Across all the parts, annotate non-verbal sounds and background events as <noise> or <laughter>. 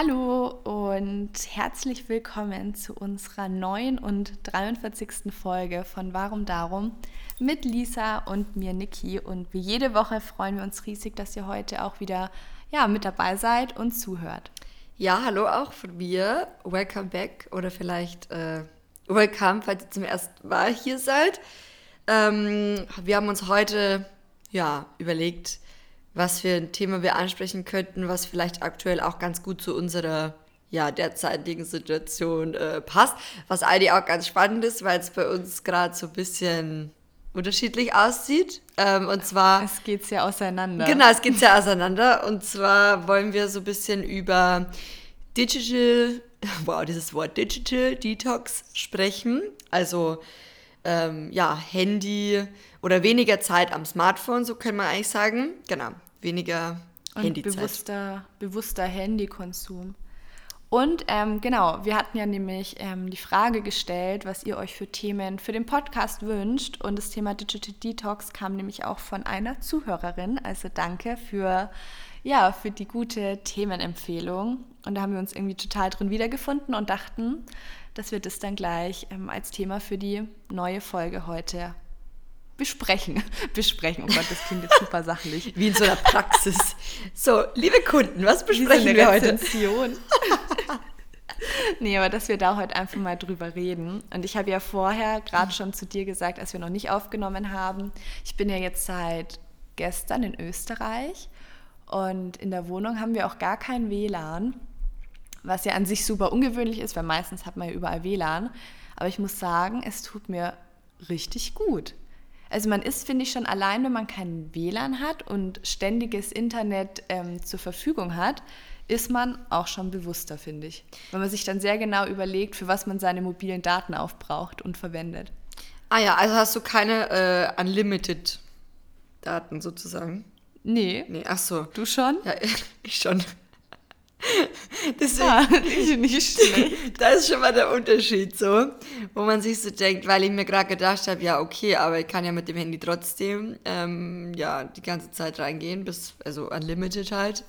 Hallo und herzlich willkommen zu unserer neuen und 43. Folge von Warum Darum mit Lisa und mir Niki. Und wie jede Woche freuen wir uns riesig, dass ihr heute auch wieder ja, mit dabei seid und zuhört. Ja, hallo auch von mir. Welcome back oder vielleicht äh, welcome, falls ihr zum ersten Mal hier seid. Ähm, wir haben uns heute ja, überlegt, was für ein Thema wir ansprechen könnten, was vielleicht aktuell auch ganz gut zu unserer ja, derzeitigen Situation äh, passt. Was eigentlich auch ganz spannend ist, weil es bei uns gerade so ein bisschen unterschiedlich aussieht. Ähm, und zwar. Es geht sehr auseinander. Genau, es geht sehr <laughs> auseinander. Und zwar wollen wir so ein bisschen über Digital, <laughs> wow, dieses Wort Digital Detox sprechen. Also, ähm, ja, Handy oder weniger Zeit am Smartphone, so können wir eigentlich sagen. Genau, weniger und Handyzeit. Bewusster, bewusster Handykonsum. Und ähm, genau, wir hatten ja nämlich ähm, die Frage gestellt, was ihr euch für Themen für den Podcast wünscht. Und das Thema Digital Detox kam nämlich auch von einer Zuhörerin. Also danke für, ja, für die gute Themenempfehlung. Und da haben wir uns irgendwie total drin wiedergefunden und dachten, dass wir das dann gleich ähm, als Thema für die neue Folge heute besprechen. <laughs> Besprechen. Oh Gott, das klingt jetzt super sachlich. Wie in so einer Praxis. So, liebe Kunden, was besprechen wir heute? <laughs> nee, aber dass wir da heute einfach mal drüber reden. Und ich habe ja vorher gerade schon zu dir gesagt, als wir noch nicht aufgenommen haben, ich bin ja jetzt seit gestern in Österreich und in der Wohnung haben wir auch gar kein WLAN, was ja an sich super ungewöhnlich ist, weil meistens hat man ja überall WLAN. Aber ich muss sagen, es tut mir richtig gut. Also man ist, finde ich, schon allein, wenn man kein WLAN hat und ständiges Internet ähm, zur Verfügung hat, ist man auch schon bewusster, finde ich. Wenn man sich dann sehr genau überlegt, für was man seine mobilen Daten aufbraucht und verwendet. Ah ja, also hast du keine äh, Unlimited Daten sozusagen? Nee. Nee, ach so. Du schon? Ja, <laughs> ich schon. Deswegen, ah, <laughs> nicht schlecht. Da ist schon mal der Unterschied so, wo man sich so denkt, weil ich mir gerade gedacht habe, ja okay, aber ich kann ja mit dem Handy trotzdem ähm, ja die ganze Zeit reingehen, bis also unlimited halt.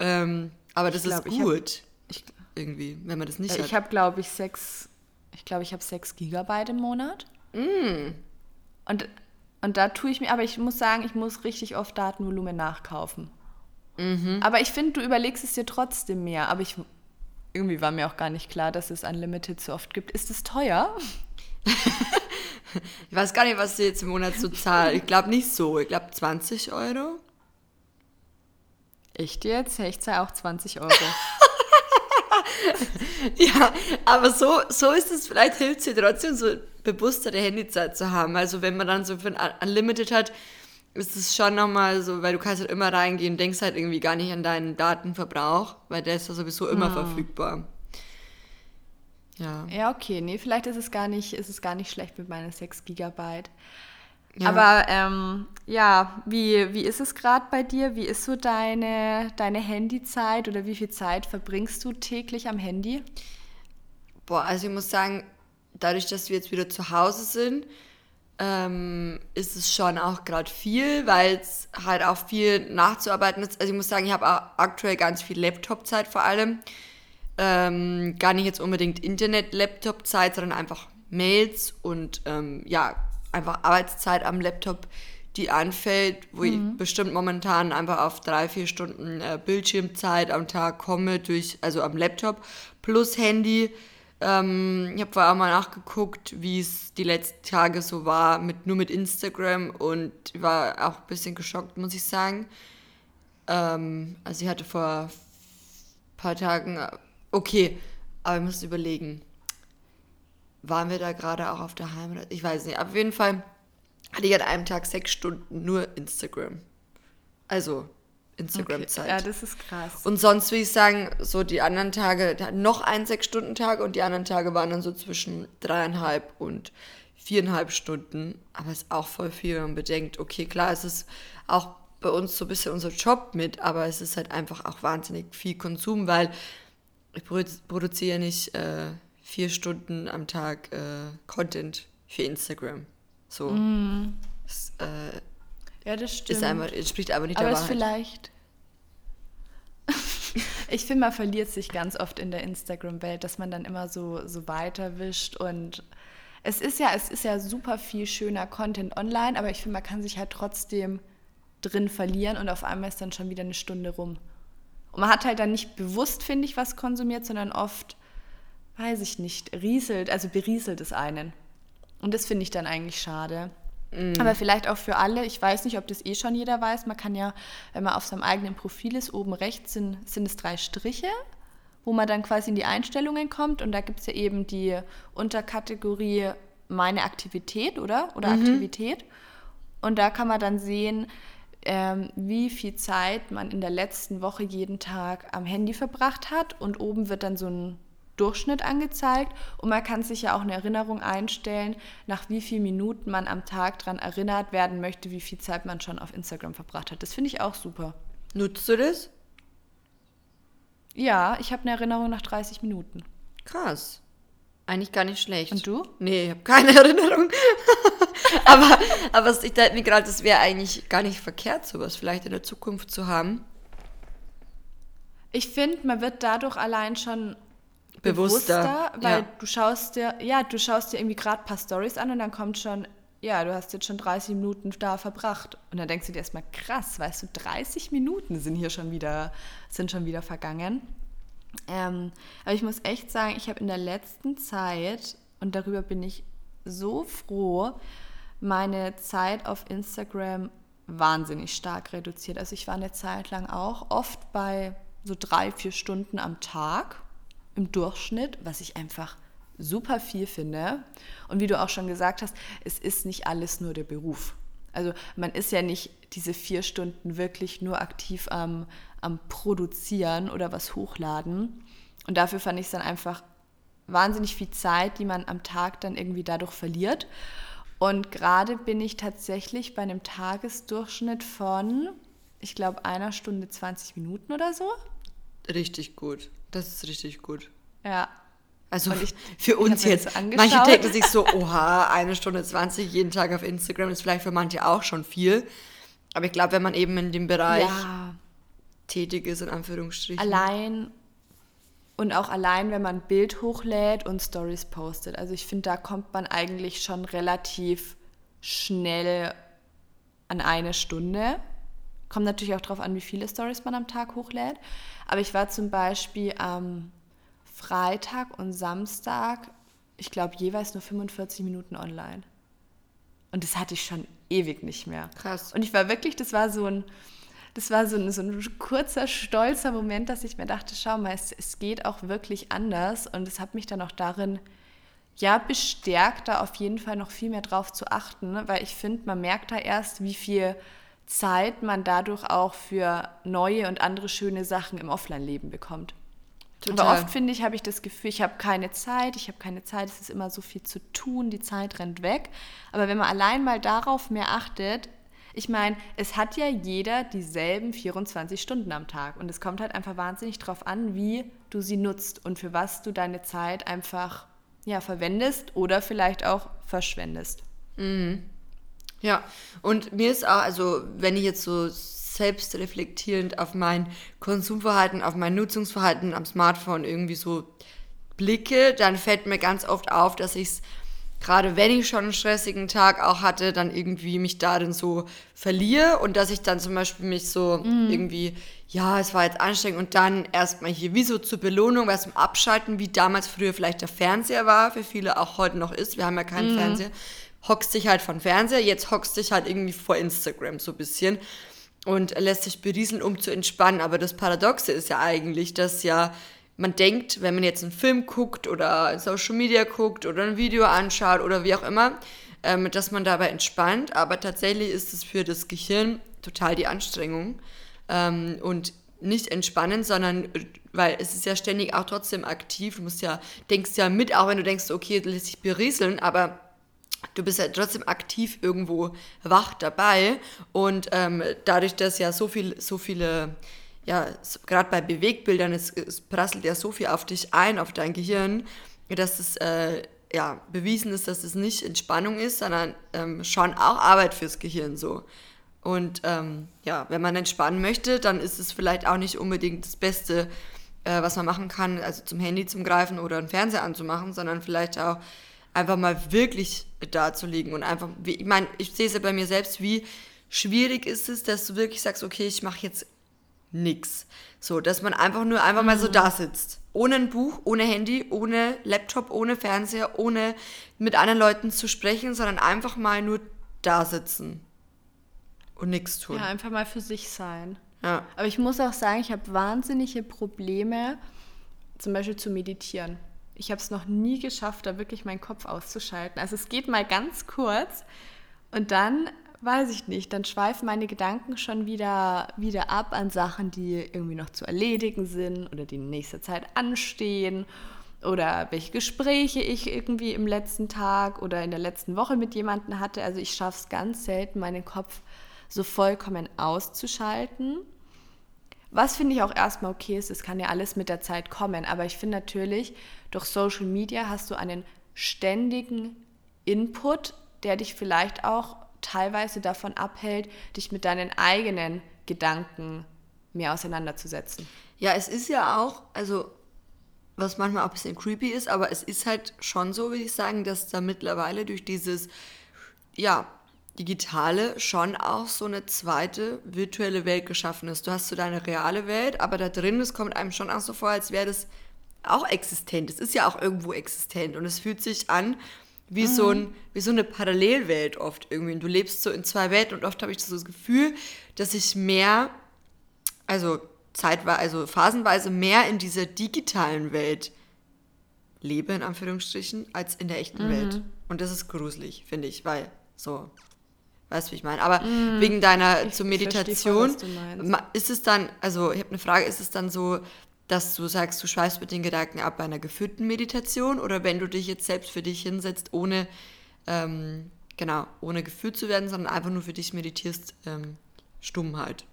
Ähm, aber das glaub, ist gut, ich hab, ich, irgendwie, wenn man das nicht ich hat. Ich habe glaube ich sechs, ich glaube ich habe sechs Gigabyte im Monat. Mm. Und und da tue ich mir, aber ich muss sagen, ich muss richtig oft Datenvolumen nachkaufen. Mhm. Aber ich finde, du überlegst es dir trotzdem mehr. Aber ich irgendwie war mir auch gar nicht klar, dass es Unlimited so oft gibt. Ist es teuer? <laughs> ich weiß gar nicht, was du jetzt im Monat so zahlst. Ich glaube nicht so. Ich glaube 20 Euro. Echt jetzt? Ich zahle auch 20 Euro. <laughs> ja, aber so, so ist es, vielleicht hilft es dir trotzdem, so bewusstere Handyzeit zu haben. Also wenn man dann so für ein Unlimited hat, ist es schon nochmal so, weil du kannst halt immer reingehen, denkst halt irgendwie gar nicht an deinen Datenverbrauch, weil der ist ja sowieso immer hm. verfügbar. Ja. Ja, okay. Nee, vielleicht ist es gar nicht, ist es gar nicht schlecht mit meinen 6 Gigabyte. Ja. Aber ähm, ja, wie, wie ist es gerade bei dir? Wie ist so deine, deine Handyzeit oder wie viel Zeit verbringst du täglich am Handy? Boah, also ich muss sagen, dadurch, dass wir jetzt wieder zu Hause sind, ähm, ist es schon auch gerade viel, weil es halt auch viel nachzuarbeiten ist. Also ich muss sagen, ich habe aktuell ganz viel Laptop-Zeit vor allem. Ähm, gar nicht jetzt unbedingt Internet-Laptop-Zeit, sondern einfach Mails und ähm, ja, einfach Arbeitszeit am Laptop, die anfällt, wo mhm. ich bestimmt momentan einfach auf drei, vier Stunden äh, Bildschirmzeit am Tag komme, durch, also am Laptop plus Handy ähm, ich habe vorher mal nachgeguckt, wie es die letzten Tage so war, mit, nur mit Instagram und war auch ein bisschen geschockt, muss ich sagen. Ähm, also ich hatte vor ein paar Tagen, okay, aber ich muss überlegen, waren wir da gerade auch auf der Heimreise? Ich weiß nicht, auf jeden Fall hatte ich an einem Tag sechs Stunden nur Instagram. Also Instagram-Zeit. Okay. Ja, das ist krass. Und sonst würde ich sagen, so die anderen Tage, noch ein Sechs-Stunden-Tag und die anderen Tage waren dann so zwischen dreieinhalb und viereinhalb Stunden. Aber es ist auch voll viel, wenn man bedenkt, okay, klar, es ist auch bei uns so ein bisschen unser Job mit, aber es ist halt einfach auch wahnsinnig viel Konsum, weil ich produziere nicht äh, vier Stunden am Tag äh, Content für Instagram. So. Mm. Das, äh, ja, das stimmt. Ist einfach, es spricht aber nicht aber der Wahrheit. vielleicht. <laughs> Ich finde, man verliert sich ganz oft in der Instagram-Welt, dass man dann immer so, so weiterwischt und es ist ja, es ist ja super viel schöner Content online, aber ich finde, man kann sich halt trotzdem drin verlieren und auf einmal ist dann schon wieder eine Stunde rum. Und man hat halt dann nicht bewusst, finde ich, was konsumiert, sondern oft, weiß ich nicht, rieselt, also berieselt es einen. Und das finde ich dann eigentlich schade. Mm. Aber vielleicht auch für alle, ich weiß nicht, ob das eh schon jeder weiß, man kann ja, wenn man auf seinem eigenen Profil ist, oben rechts sind, sind es drei Striche, wo man dann quasi in die Einstellungen kommt und da gibt es ja eben die Unterkategorie meine Aktivität, oder? Oder mhm. Aktivität. Und da kann man dann sehen, ähm, wie viel Zeit man in der letzten Woche jeden Tag am Handy verbracht hat und oben wird dann so ein Durchschnitt angezeigt und man kann sich ja auch eine Erinnerung einstellen, nach wie vielen Minuten man am Tag daran erinnert werden möchte, wie viel Zeit man schon auf Instagram verbracht hat. Das finde ich auch super. Nutzt du das? Ja, ich habe eine Erinnerung nach 30 Minuten. Krass. Eigentlich gar nicht schlecht. Und du? Nee, ich habe keine <laughs> Erinnerung. <laughs> aber, aber ich dachte mir gerade, das wäre eigentlich gar nicht verkehrt, sowas vielleicht in der Zukunft zu haben. Ich finde, man wird dadurch allein schon bewusster, bewusster weil ja. du schaust dir, ja, du schaust dir irgendwie gerade ein paar Stories an und dann kommt schon, ja, du hast jetzt schon 30 Minuten da verbracht. Und dann denkst du dir erstmal, krass, weißt du, 30 Minuten sind hier schon wieder, sind schon wieder vergangen. Ähm, aber ich muss echt sagen, ich habe in der letzten Zeit, und darüber bin ich so froh, meine Zeit auf Instagram wahnsinnig stark reduziert. Also ich war eine Zeit lang auch oft bei so drei, vier Stunden am Tag im Durchschnitt, was ich einfach super viel finde. Und wie du auch schon gesagt hast, es ist nicht alles nur der Beruf. Also man ist ja nicht diese vier Stunden wirklich nur aktiv am, am Produzieren oder was hochladen. Und dafür fand ich es dann einfach wahnsinnig viel Zeit, die man am Tag dann irgendwie dadurch verliert. Und gerade bin ich tatsächlich bei einem Tagesdurchschnitt von, ich glaube, einer Stunde 20 Minuten oder so. Richtig gut. Das ist richtig gut. Ja. Also ich, für uns jetzt, manche denken sich so, oha, eine Stunde 20 jeden Tag auf Instagram ist vielleicht für manche auch schon viel. Aber ich glaube, wenn man eben in dem Bereich ja. tätig ist, in Anführungsstrichen. Allein und auch allein, wenn man ein Bild hochlädt und Stories postet. Also ich finde, da kommt man eigentlich schon relativ schnell an eine Stunde. Kommt natürlich auch darauf an, wie viele Stories man am Tag hochlädt. Aber ich war zum Beispiel am Freitag und Samstag, ich glaube, jeweils nur 45 Minuten online. Und das hatte ich schon ewig nicht mehr. Krass. Und ich war wirklich, das war so ein, das war so ein, so ein kurzer, stolzer Moment, dass ich mir dachte, schau mal, es, es geht auch wirklich anders. Und es hat mich dann auch darin ja, bestärkt, da auf jeden Fall noch viel mehr drauf zu achten, ne? weil ich finde, man merkt da erst, wie viel Zeit man dadurch auch für neue und andere schöne Sachen im Offline-Leben bekommt. Total. Aber oft finde ich, habe ich das Gefühl, ich habe keine Zeit, ich habe keine Zeit, es ist immer so viel zu tun, die Zeit rennt weg. Aber wenn man allein mal darauf mehr achtet, ich meine, es hat ja jeder dieselben 24 Stunden am Tag und es kommt halt einfach wahnsinnig drauf an, wie du sie nutzt und für was du deine Zeit einfach ja, verwendest oder vielleicht auch verschwendest. Mhm. Ja, und mir ist auch, also wenn ich jetzt so selbst reflektierend auf mein Konsumverhalten, auf mein Nutzungsverhalten am Smartphone irgendwie so blicke, dann fällt mir ganz oft auf, dass ich es gerade wenn ich schon einen stressigen Tag auch hatte, dann irgendwie mich darin so verliere und dass ich dann zum Beispiel mich so mhm. irgendwie, ja, es war jetzt anstrengend und dann erstmal hier wie so zur Belohnung, was zum Abschalten, wie damals früher vielleicht der Fernseher war, für viele auch heute noch ist, wir haben ja keinen mhm. Fernseher, hockst dich halt von Fernseher, jetzt hockst dich halt irgendwie vor Instagram so ein bisschen und lässt sich berieseln, um zu entspannen. Aber das Paradoxe ist ja eigentlich, dass ja man denkt, wenn man jetzt einen Film guckt oder Social Media guckt oder ein Video anschaut oder wie auch immer, ähm, dass man dabei entspannt. Aber tatsächlich ist es für das Gehirn total die Anstrengung ähm, und nicht entspannen, sondern weil es ist ja ständig auch trotzdem aktiv. Du musst ja denkst ja mit, auch wenn du denkst, okay, lässt sich berieseln, aber du bist ja trotzdem aktiv irgendwo wach dabei und ähm, dadurch, dass ja so viel, so viele, ja, gerade bei Bewegbildern, es, es, prasselt ja so viel auf dich ein, auf dein Gehirn, dass es äh, ja bewiesen ist, dass es nicht Entspannung ist, sondern ähm, schon auch Arbeit fürs Gehirn so. Und ähm, ja, wenn man entspannen möchte, dann ist es vielleicht auch nicht unbedingt das Beste, äh, was man machen kann, also zum Handy zum Greifen oder einen Fernseher anzumachen, sondern vielleicht auch einfach mal wirklich da zu liegen und einfach, wie, ich meine, ich sehe es ja bei mir selbst, wie schwierig ist es, dass du wirklich sagst, okay, ich mache jetzt nichts. So, dass man einfach nur einfach mal so mhm. da sitzt. Ohne ein Buch, ohne Handy, ohne Laptop, ohne Fernseher, ohne mit anderen Leuten zu sprechen, sondern einfach mal nur da sitzen und nichts tun. Ja, einfach mal für sich sein. Ja. Aber ich muss auch sagen, ich habe wahnsinnige Probleme, zum Beispiel zu meditieren. Ich habe es noch nie geschafft, da wirklich meinen Kopf auszuschalten. Also es geht mal ganz kurz und dann weiß ich nicht, dann schweifen meine Gedanken schon wieder, wieder ab an Sachen, die irgendwie noch zu erledigen sind oder die in nächster Zeit anstehen oder welche Gespräche ich irgendwie im letzten Tag oder in der letzten Woche mit jemandem hatte. Also ich schaffe es ganz selten, meinen Kopf so vollkommen auszuschalten. Was finde ich auch erstmal okay ist, es kann ja alles mit der Zeit kommen, aber ich finde natürlich, durch Social Media hast du einen ständigen Input, der dich vielleicht auch teilweise davon abhält, dich mit deinen eigenen Gedanken mehr auseinanderzusetzen. Ja, es ist ja auch, also was manchmal auch ein bisschen creepy ist, aber es ist halt schon so, würde ich sagen, dass da mittlerweile durch dieses, ja, Digitale schon auch so eine zweite virtuelle Welt geschaffen ist. Du hast so deine reale Welt, aber da drin, es kommt einem schon auch so vor, als wäre das auch existent. Es ist ja auch irgendwo existent und es fühlt sich an wie, mhm. so, ein, wie so eine Parallelwelt oft irgendwie. Und du lebst so in zwei Welten und oft habe ich so das Gefühl, dass ich mehr, also zeitweise, also phasenweise mehr in dieser digitalen Welt lebe, in Anführungsstrichen, als in der echten mhm. Welt. Und das ist gruselig, finde ich, weil so Weißt du, wie ich meine? Aber mm, wegen deiner zur Meditation, voll, ist es dann, also ich habe eine Frage, ist es dann so, dass du sagst, du schweifst mit den Gedanken ab bei einer geführten Meditation oder wenn du dich jetzt selbst für dich hinsetzt, ohne, ähm, genau, ohne geführt zu werden, sondern einfach nur für dich meditierst, ähm, stumm halt?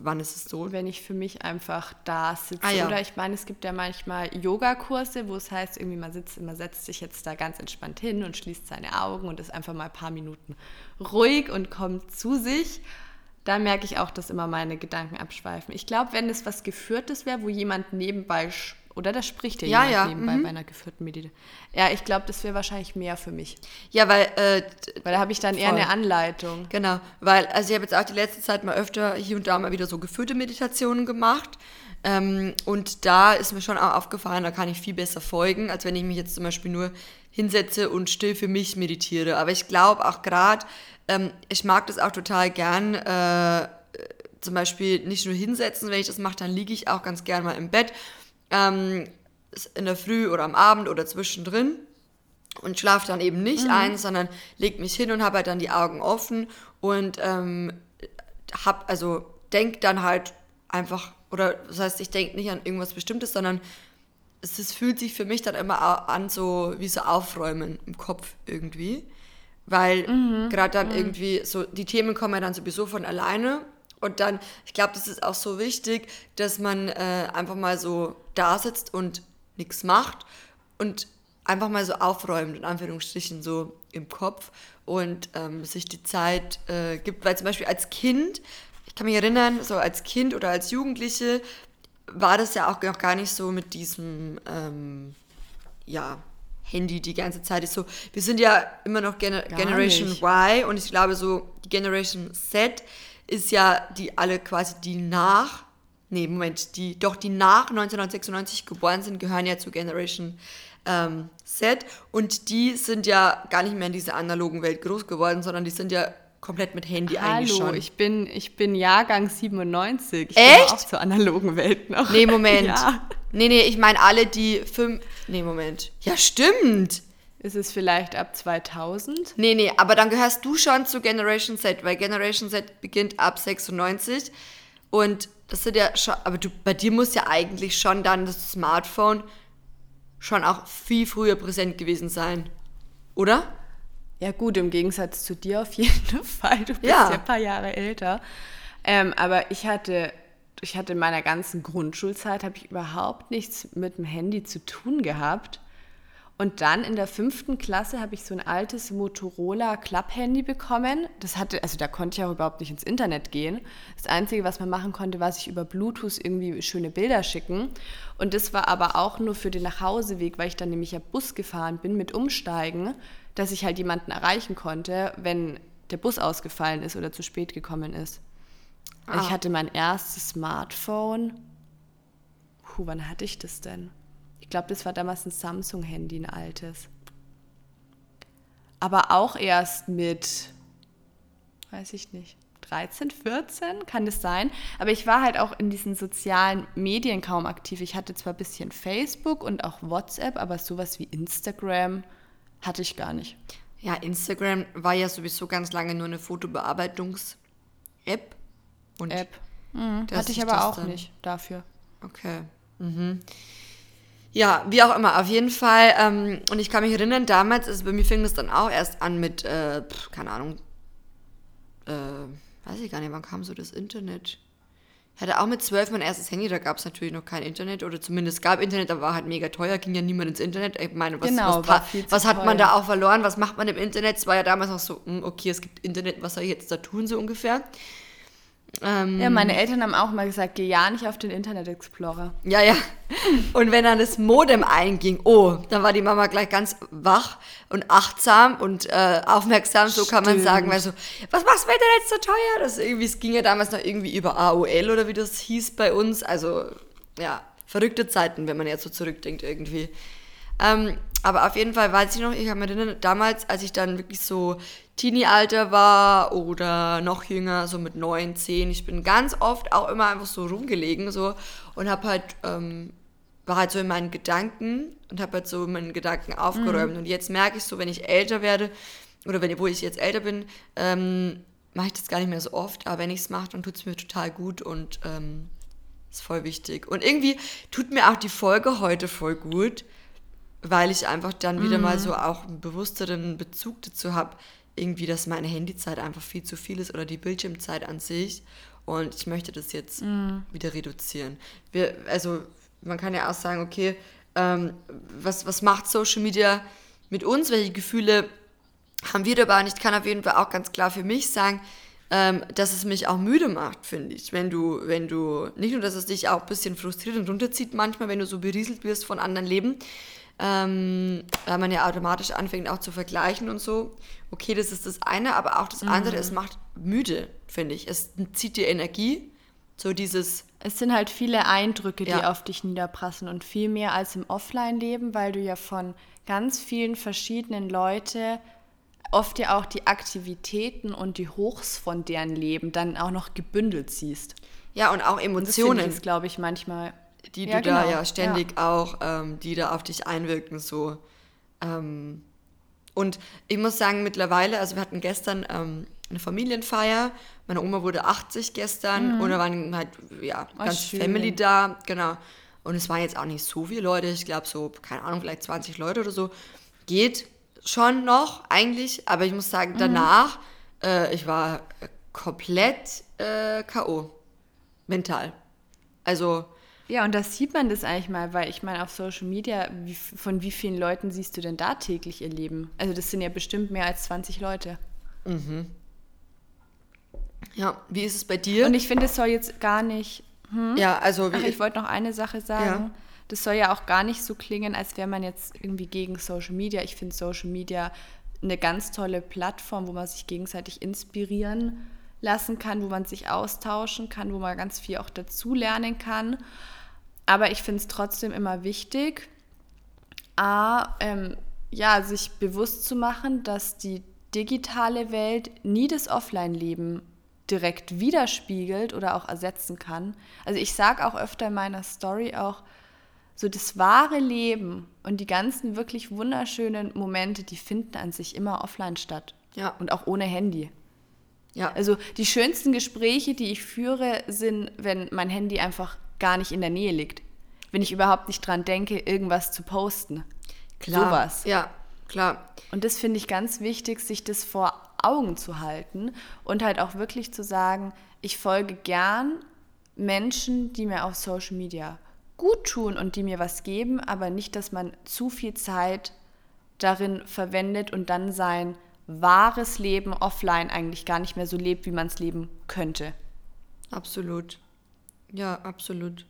Wann ist es so? Wenn ich für mich einfach da sitze. Ah, ja. Oder ich meine, es gibt ja manchmal Yogakurse, wo es heißt, irgendwie man sitzt, man setzt sich jetzt da ganz entspannt hin und schließt seine Augen und ist einfach mal ein paar Minuten ruhig und kommt zu sich. Da merke ich auch, dass immer meine Gedanken abschweifen. Ich glaube, wenn es was Geführtes wäre, wo jemand nebenbei oder da spricht ja, ja jemand ja. nebenbei mhm. bei einer geführten Meditation. Ja, ich glaube, das wäre wahrscheinlich mehr für mich. Ja, weil... Äh, weil da habe ich dann voll. eher eine Anleitung. Genau, weil, also ich habe jetzt auch die letzte Zeit mal öfter hier und da mal wieder so geführte Meditationen gemacht. Ähm, und da ist mir schon auch aufgefallen, da kann ich viel besser folgen, als wenn ich mich jetzt zum Beispiel nur hinsetze und still für mich meditiere. Aber ich glaube auch gerade, ähm, ich mag das auch total gern, äh, zum Beispiel nicht nur hinsetzen, wenn ich das mache, dann liege ich auch ganz gern mal im Bett ähm, in der Früh oder am Abend oder zwischendrin und schlafe dann eben nicht mhm. ein, sondern leg mich hin und habe halt dann die Augen offen und ähm, hab, also denk dann halt einfach, oder das heißt, ich denke nicht an irgendwas Bestimmtes, sondern es, es fühlt sich für mich dann immer an, so wie so Aufräumen im Kopf irgendwie. Weil mhm. gerade dann mhm. irgendwie so, die Themen kommen ja dann sowieso von alleine und dann, ich glaube, das ist auch so wichtig, dass man äh, einfach mal so da sitzt und nichts macht und einfach mal so aufräumt, in Anführungsstrichen, so im Kopf und ähm, sich die Zeit äh, gibt. Weil zum Beispiel als Kind, ich kann mich erinnern, so als Kind oder als Jugendliche war das ja auch noch gar nicht so mit diesem, ähm, ja, Handy die ganze Zeit ist so. Wir sind ja immer noch Gener Generation nicht. Y und ich glaube so die Generation Z ist ja die alle quasi die nach, nee, Moment, die, doch die nach 1996 geboren sind, gehören ja zu Generation ähm, Z und die sind ja gar nicht mehr in dieser analogen Welt groß geworden, sondern die sind ja komplett mit Handy Hallo, eigentlich schon. ich bin, ich bin Jahrgang 97. Ich Echt? auch zur analogen Welt noch. Nee, Moment. <laughs> ja. Nee, nee, ich meine alle, die fünf... Nee, Moment. Ja, stimmt. Ist es vielleicht ab 2000? Nee, nee, aber dann gehörst du schon zu Generation Z, weil Generation Z beginnt ab 96 und das sind ja schon, aber du, bei dir muss ja eigentlich schon dann das Smartphone schon auch viel früher präsent gewesen sein, oder? Ja gut, im Gegensatz zu dir auf jeden <laughs> Fall. Du bist ja, ja ein paar Jahre älter. Ähm, aber ich hatte, ich hatte in meiner ganzen Grundschulzeit habe ich überhaupt nichts mit dem Handy zu tun gehabt. Und dann in der fünften Klasse habe ich so ein altes Motorola Club-Handy bekommen. Das hatte, also da konnte ich auch überhaupt nicht ins Internet gehen. Das Einzige, was man machen konnte, war sich über Bluetooth irgendwie schöne Bilder schicken. Und das war aber auch nur für den Nachhauseweg, weil ich dann nämlich ja Bus gefahren bin mit Umsteigen, dass ich halt jemanden erreichen konnte, wenn der Bus ausgefallen ist oder zu spät gekommen ist. Ah. Ich hatte mein erstes Smartphone. Puh, wann hatte ich das denn? Ich glaube, das war damals ein Samsung-Handy, ein altes. Aber auch erst mit, weiß ich nicht, 13, 14 kann es sein. Aber ich war halt auch in diesen sozialen Medien kaum aktiv. Ich hatte zwar ein bisschen Facebook und auch WhatsApp, aber sowas wie Instagram hatte ich gar nicht. Ja, Instagram war ja sowieso ganz lange nur eine Fotobearbeitungs-App. App. Mhm, hatte ich aber auch nicht dafür. Okay. Mhm. Ja, wie auch immer, auf jeden Fall. Ähm, und ich kann mich erinnern, damals, also bei mir fing das dann auch erst an mit, äh, pf, keine Ahnung, äh, weiß ich gar nicht, wann kam so das Internet? Ich hatte auch mit zwölf mein erstes Handy, da gab es natürlich noch kein Internet oder zumindest gab Internet, aber war halt mega teuer, ging ja niemand ins Internet. Ich meine, was, genau, was, was hat man da auch verloren? Was macht man im Internet? Es war ja damals noch so, hm, okay, es gibt Internet, was soll ich jetzt da tun, so ungefähr. Ähm, ja, meine Eltern haben auch mal gesagt, geh ja nicht auf den Internet Explorer. Ja, ja. Und wenn dann das Modem einging, oh, dann war die Mama gleich ganz wach und achtsam und äh, aufmerksam, so kann man sagen, weil so, was machst du Internet so teuer? Das irgendwie, es ging ja damals noch irgendwie über AOL oder wie das hieß bei uns. Also, ja, verrückte Zeiten, wenn man jetzt so zurückdenkt irgendwie. Ähm, aber auf jeden Fall weiß ich noch, ich habe mir erinnert, damals, als ich dann wirklich so Teenie-Alter war oder noch jünger, so mit neun, zehn, ich bin ganz oft auch immer einfach so rumgelegen so und habe halt, ähm, war halt so in meinen Gedanken und habe halt so in meinen Gedanken aufgeräumt. Mhm. Und jetzt merke ich so, wenn ich älter werde oder wenn, wo ich jetzt älter bin, ähm, mache ich das gar nicht mehr so oft, aber wenn ich es mache, dann tut es mir total gut und ähm, ist voll wichtig. Und irgendwie tut mir auch die Folge heute voll gut, weil ich einfach dann wieder mhm. mal so auch einen bewussteren Bezug dazu habe, irgendwie, dass meine Handyzeit einfach viel zu viel ist oder die Bildschirmzeit an sich. Und ich möchte das jetzt mhm. wieder reduzieren. Wir, also man kann ja auch sagen, okay, ähm, was, was macht Social Media mit uns? Welche Gefühle haben wir dabei? Und ich kann auf jeden Fall auch ganz klar für mich sagen, ähm, dass es mich auch müde macht, finde ich. Wenn du, wenn du, nicht nur, dass es dich auch ein bisschen frustriert und runterzieht manchmal, wenn du so berieselt wirst von anderen Leben, ähm, weil man ja automatisch anfängt auch zu vergleichen und so. Okay, das ist das eine, aber auch das mhm. andere, es macht müde, finde ich. Es zieht dir Energie, so dieses... Es sind halt viele Eindrücke, die ja. auf dich niederprassen und viel mehr als im Offline-Leben, weil du ja von ganz vielen verschiedenen Leuten oft ja auch die Aktivitäten und die Hochs von deren Leben dann auch noch gebündelt siehst. Ja, und auch Emotionen. Das glaube ich, manchmal die ja, du genau. da ja ständig ja. auch, ähm, die da auf dich einwirken, so. Ähm, und ich muss sagen, mittlerweile, also wir hatten gestern ähm, eine Familienfeier, meine Oma wurde 80 gestern mhm. und da waren halt, ja, oh, ganz schön. Family da, genau. Und es waren jetzt auch nicht so viele Leute, ich glaube so, keine Ahnung, vielleicht 20 Leute oder so. Geht schon noch eigentlich, aber ich muss sagen, mhm. danach, mhm. äh, ich war komplett äh, K.O. Mental. Also ja, und das sieht man das eigentlich mal, weil ich meine, auf Social Media, wie, von wie vielen Leuten siehst du denn da täglich ihr Leben? Also das sind ja bestimmt mehr als 20 Leute. Mhm. Ja, wie ist es bei dir? Und ich finde, es soll jetzt gar nicht. Hm? Ja, also. Ach, ich wollte noch eine Sache sagen. Ja. Das soll ja auch gar nicht so klingen, als wäre man jetzt irgendwie gegen Social Media. Ich finde Social Media eine ganz tolle Plattform, wo man sich gegenseitig inspirieren lassen kann, wo man sich austauschen kann, wo man ganz viel auch dazulernen kann. Aber ich finde es trotzdem immer wichtig, A, ähm, ja, sich bewusst zu machen, dass die digitale Welt nie das Offline-Leben direkt widerspiegelt oder auch ersetzen kann. Also ich sage auch öfter in meiner Story auch, so das wahre Leben und die ganzen wirklich wunderschönen Momente, die finden an sich immer offline statt. Ja. Und auch ohne Handy. Ja. Also die schönsten Gespräche, die ich führe, sind, wenn mein Handy einfach gar nicht in der Nähe liegt. Wenn ich überhaupt nicht dran denke, irgendwas zu posten. Klar. Sowas. Ja, klar. Und das finde ich ganz wichtig, sich das vor Augen zu halten und halt auch wirklich zu sagen, ich folge gern Menschen, die mir auf Social Media gut tun und die mir was geben, aber nicht, dass man zu viel Zeit darin verwendet und dann sein wahres Leben offline eigentlich gar nicht mehr so lebt, wie man es leben könnte. Absolut. Ja, absolut.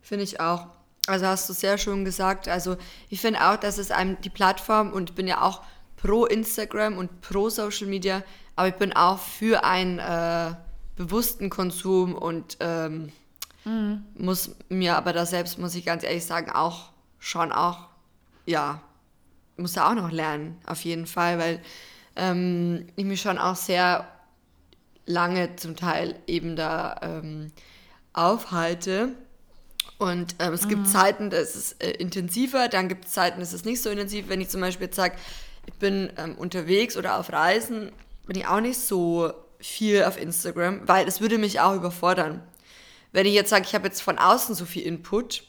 Finde ich auch. Also hast du sehr schön gesagt. Also ich finde auch, dass es einem die Plattform und ich bin ja auch pro Instagram und pro Social Media, aber ich bin auch für einen äh, bewussten Konsum und ähm, mhm. muss mir aber da selbst, muss ich ganz ehrlich sagen, auch schon auch, ja, muss da auch noch lernen, auf jeden Fall, weil ähm, ich mich schon auch sehr lange zum Teil eben da ähm, aufhalte. Und ähm, es gibt mhm. Zeiten, da ist es äh, intensiver, dann gibt es Zeiten, da ist es nicht so intensiv. Wenn ich zum Beispiel jetzt sage, ich bin ähm, unterwegs oder auf Reisen, bin ich auch nicht so viel auf Instagram, weil es würde mich auch überfordern. Wenn ich jetzt sage, ich habe jetzt von außen so viel Input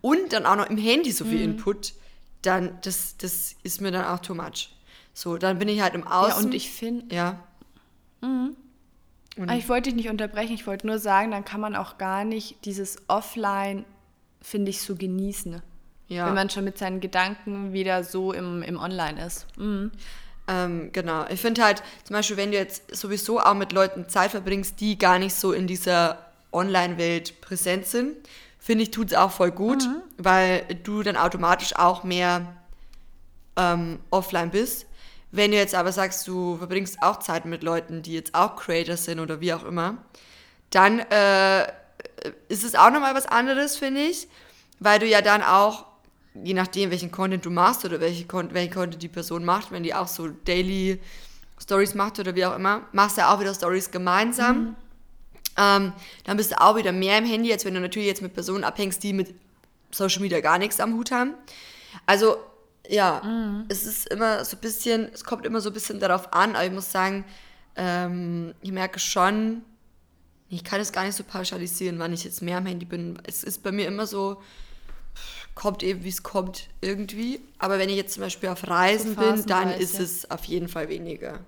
und dann auch noch im Handy so viel mhm. Input, dann das, das ist mir dann auch too much. So, dann bin ich halt im Außen. Ja, und ich finde. Ja. Mhm. Ich wollte dich nicht unterbrechen, ich wollte nur sagen, dann kann man auch gar nicht dieses Offline, finde ich, so genießen. Ja. Wenn man schon mit seinen Gedanken wieder so im, im Online ist. Mhm. Ähm, genau. Ich finde halt, zum Beispiel, wenn du jetzt sowieso auch mit Leuten Zeit verbringst, die gar nicht so in dieser Online-Welt präsent sind, finde ich, tut es auch voll gut, mhm. weil du dann automatisch auch mehr ähm, offline bist. Wenn du jetzt aber sagst, du verbringst auch Zeit mit Leuten, die jetzt auch Creators sind oder wie auch immer, dann äh, ist es auch nochmal was anderes, finde ich, weil du ja dann auch je nachdem, welchen Content du machst oder welche, welchen Content die Person macht, wenn die auch so Daily Stories macht oder wie auch immer, machst du ja auch wieder Stories gemeinsam. Mhm. Ähm, dann bist du auch wieder mehr im Handy, als wenn du natürlich jetzt mit Personen abhängst, die mit Social Media gar nichts am Hut haben. Also, ja, mhm. es ist immer so ein bisschen, es kommt immer so ein bisschen darauf an, aber ich muss sagen, ähm, ich merke schon, ich kann es gar nicht so pauschalisieren, wann ich jetzt mehr am Handy bin. Es ist bei mir immer so, kommt eben, wie es kommt, irgendwie. Aber wenn ich jetzt zum Beispiel auf Reisen bin, dann ist es auf jeden Fall weniger.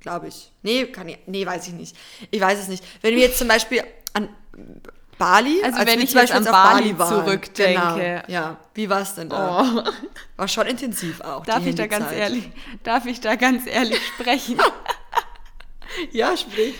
Glaube ich. Nee, kann ich, nee, weiß ich nicht. Ich weiß es nicht. Wenn wir jetzt zum Beispiel an Bali, also als wenn ich Beispiel an Bali, Bali zurückdenke. Genau, ja, wie war es denn da? Oh. War schon intensiv auch. Darf ich da ganz ehrlich, darf ich da ganz ehrlich <laughs> sprechen? ja, sprich.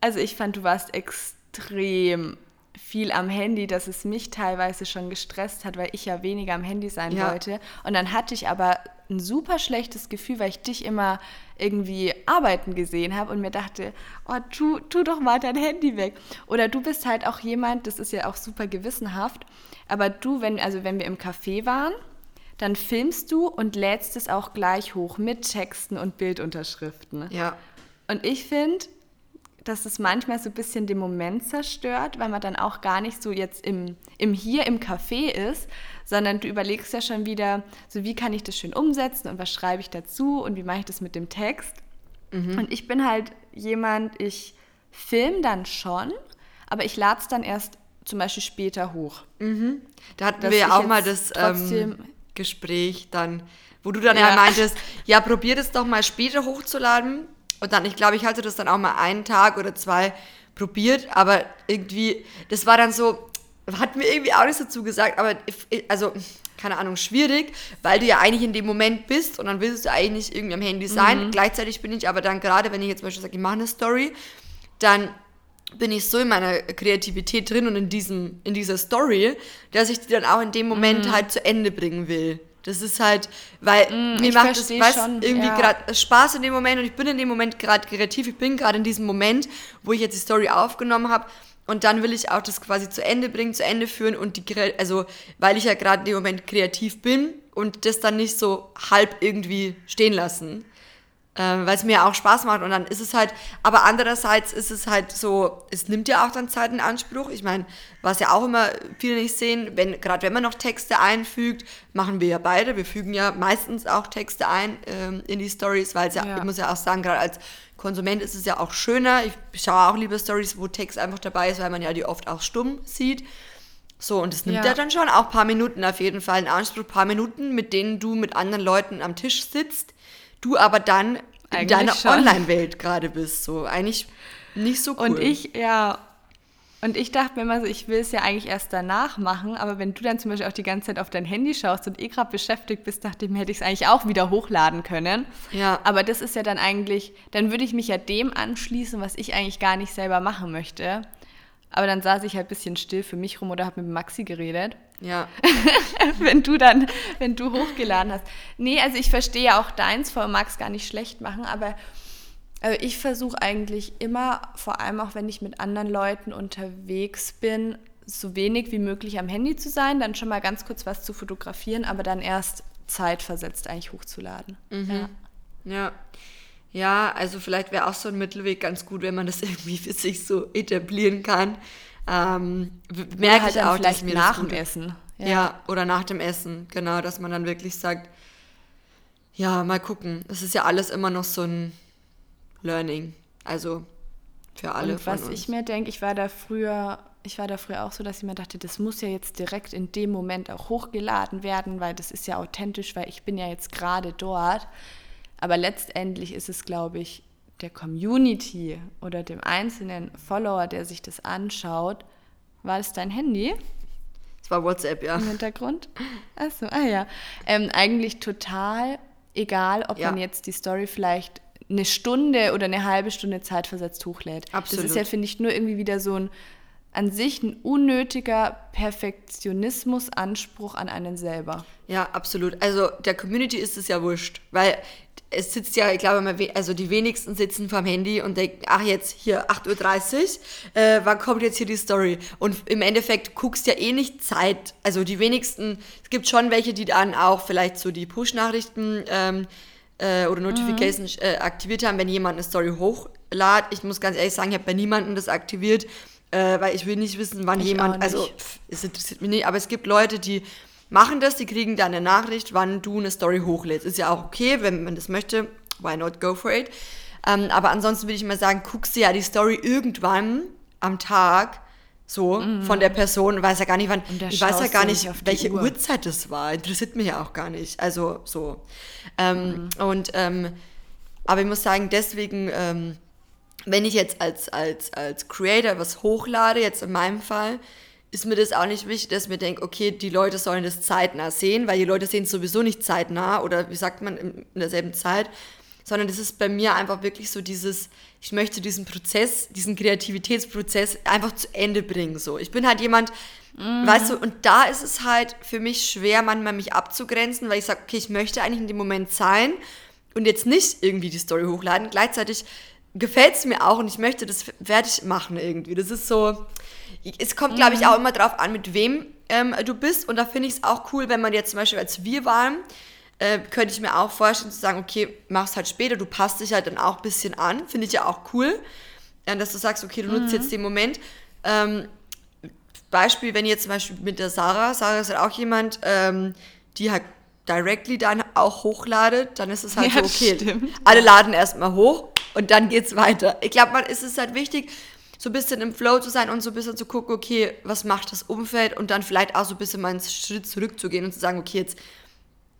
Also ich fand, du warst extrem viel am Handy, dass es mich teilweise schon gestresst hat, weil ich ja weniger am Handy sein ja. wollte. Und dann hatte ich aber ein super schlechtes Gefühl, weil ich dich immer irgendwie arbeiten gesehen habe und mir dachte, oh, tu, tu doch mal dein Handy weg. Oder du bist halt auch jemand, das ist ja auch super gewissenhaft, aber du, wenn, also wenn wir im Café waren, dann filmst du und lädst es auch gleich hoch mit Texten und Bildunterschriften. Ja. Und ich finde, dass es manchmal so ein bisschen den Moment zerstört, weil man dann auch gar nicht so jetzt im, im Hier im Café ist, sondern du überlegst ja schon wieder, so wie kann ich das schön umsetzen und was schreibe ich dazu und wie mache ich das mit dem Text. Mhm. Und ich bin halt jemand, ich filme dann schon, aber ich lade es dann erst zum Beispiel später hoch. Mhm. Da hatten wir ja auch mal das ähm, Gespräch dann, wo du dann ja. ja meintest, ja, probier das doch mal später hochzuladen und dann, ich glaube, ich hatte das dann auch mal einen Tag oder zwei probiert, aber irgendwie, das war dann so, hat mir irgendwie auch nicht dazu gesagt, aber also, keine Ahnung, schwierig, weil du ja eigentlich in dem Moment bist und dann willst du eigentlich nicht irgendwie am Handy sein. Mhm. Gleichzeitig bin ich aber dann gerade, wenn ich jetzt zum Beispiel sage, ich mache eine Story, dann bin ich so in meiner Kreativität drin und in, diesem, in dieser Story, dass ich die dann auch in dem Moment mhm. halt zu Ende bringen will. Das ist halt, weil mm, mir macht es irgendwie ja. gerade Spaß in dem Moment und ich bin in dem Moment gerade kreativ. Ich bin gerade in diesem Moment, wo ich jetzt die Story aufgenommen habe und dann will ich auch das quasi zu Ende bringen, zu Ende führen und die, also weil ich ja gerade in dem Moment kreativ bin und das dann nicht so halb irgendwie stehen lassen ähm, weil es mir auch Spaß macht und dann ist es halt, aber andererseits ist es halt so, es nimmt ja auch dann Zeit in Anspruch. Ich meine, was ja auch immer viele nicht sehen, wenn, gerade wenn man noch Texte einfügt, machen wir ja beide, wir fügen ja meistens auch Texte ein ähm, in die Stories, weil es ja, ja, ich muss ja auch sagen, gerade als Konsument ist es ja auch schöner. Ich schaue auch lieber Stories, wo Text einfach dabei ist, weil man ja die oft auch stumm sieht. So, und es nimmt ja. ja dann schon auch ein paar Minuten auf jeden Fall in Anspruch, ein paar Minuten, mit denen du mit anderen Leuten am Tisch sitzt du aber dann eigentlich in deiner Online-Welt gerade bist. So eigentlich nicht so cool. Und ich, ja. Und ich dachte mir immer so, ich will es ja eigentlich erst danach machen, aber wenn du dann zum Beispiel auch die ganze Zeit auf dein Handy schaust und eh gerade beschäftigt bist, dachte ich mir, hätte ich es eigentlich auch wieder hochladen können. Ja. Aber das ist ja dann eigentlich, dann würde ich mich ja dem anschließen, was ich eigentlich gar nicht selber machen möchte. Aber dann saß ich halt ein bisschen still für mich rum oder habe mit Maxi geredet. Ja. <laughs> wenn du dann, wenn du hochgeladen hast. Nee, also ich verstehe ja auch deins, vor Max gar nicht schlecht machen, aber also ich versuche eigentlich immer, vor allem auch wenn ich mit anderen Leuten unterwegs bin, so wenig wie möglich am Handy zu sein, dann schon mal ganz kurz was zu fotografieren, aber dann erst zeitversetzt eigentlich hochzuladen. Mhm. Ja. ja. Ja, also vielleicht wäre auch so ein Mittelweg ganz gut, wenn man das <laughs> irgendwie für sich so etablieren kann. Ähm, merke halt ich auch, vielleicht dass mir nach dem Essen. Ja. ja, oder nach dem Essen, genau, dass man dann wirklich sagt, ja, mal gucken. Es ist ja alles immer noch so ein Learning. Also für alle. Und was ich mir denke, ich war da früher, ich war da früher auch so, dass ich mir dachte, das muss ja jetzt direkt in dem Moment auch hochgeladen werden, weil das ist ja authentisch, weil ich bin ja jetzt gerade dort. Aber letztendlich ist es, glaube ich, der Community oder dem einzelnen Follower, der sich das anschaut, war es dein Handy? Es war WhatsApp, ja. Im Hintergrund? Achso, ah ja. Ähm, eigentlich total egal, ob ja. man jetzt die Story vielleicht eine Stunde oder eine halbe Stunde zeitversetzt hochlädt. Absolut. Das ist ja, finde ich, nur irgendwie wieder so ein an sich ein unnötiger Perfektionismus-Anspruch an einen selber. Ja, absolut. Also der Community ist es ja wurscht, weil es sitzt ja, ich glaube, also die wenigsten sitzen vorm Handy und denken, ach jetzt hier 8.30 Uhr, äh, wann kommt jetzt hier die Story? Und im Endeffekt guckst ja eh nicht Zeit. Also die wenigsten, es gibt schon welche, die dann auch vielleicht so die Push-Nachrichten ähm, äh, oder Notifications mhm. äh, aktiviert haben, wenn jemand eine Story hochladet. Ich muss ganz ehrlich sagen, ich habe bei niemandem das aktiviert, äh, weil ich will nicht wissen, wann ich jemand, also pff, es interessiert mich nicht, aber es gibt Leute, die machen das, die kriegen dann eine Nachricht, wann du eine Story hochlädst. Ist ja auch okay, wenn man das möchte, why not go for it. Ähm, aber ansonsten würde ich mal sagen, guckst du ja die Story irgendwann am Tag so mhm. von der Person, weiß ja gar nicht, wann, ich weiß ja gar nicht, welche Uhr. Uhrzeit das war, interessiert mich ja auch gar nicht. Also so. Ähm, mhm. Und ähm, aber ich muss sagen, deswegen, ähm, wenn ich jetzt als, als, als Creator was hochlade, jetzt in meinem Fall, ist mir das auch nicht wichtig, dass mir denke, okay, die Leute sollen das zeitnah sehen, weil die Leute sehen es sowieso nicht zeitnah oder wie sagt man in derselben Zeit, sondern das ist bei mir einfach wirklich so dieses, ich möchte diesen Prozess, diesen Kreativitätsprozess einfach zu Ende bringen. So, ich bin halt jemand, mhm. weißt du, und da ist es halt für mich schwer, manchmal mich abzugrenzen, weil ich sage, okay, ich möchte eigentlich in dem Moment sein und jetzt nicht irgendwie die Story hochladen. Gleichzeitig gefällt es mir auch und ich möchte das fertig machen irgendwie. Das ist so, es kommt, glaube ich, mhm. auch immer drauf an, mit wem ähm, du bist. Und da finde ich es auch cool, wenn man jetzt zum Beispiel als wir waren, äh, könnte ich mir auch vorstellen zu sagen, okay, mach's halt später, du passt dich halt dann auch ein bisschen an. Finde ich ja auch cool, äh, dass du sagst, okay, du nutzt mhm. jetzt den Moment. Ähm, Beispiel, wenn ihr zum Beispiel mit der Sarah, Sarah ist halt auch jemand, ähm, die halt directly dann auch hochladet, dann ist es halt ja, so, okay, stimmt. alle laden erstmal hoch und dann geht's weiter. Ich glaube, man ist es halt wichtig, so ein bisschen im Flow zu sein und so ein bisschen zu gucken, okay, was macht das Umfeld und dann vielleicht auch so ein bisschen mal einen Schritt zurückzugehen und zu sagen, okay, jetzt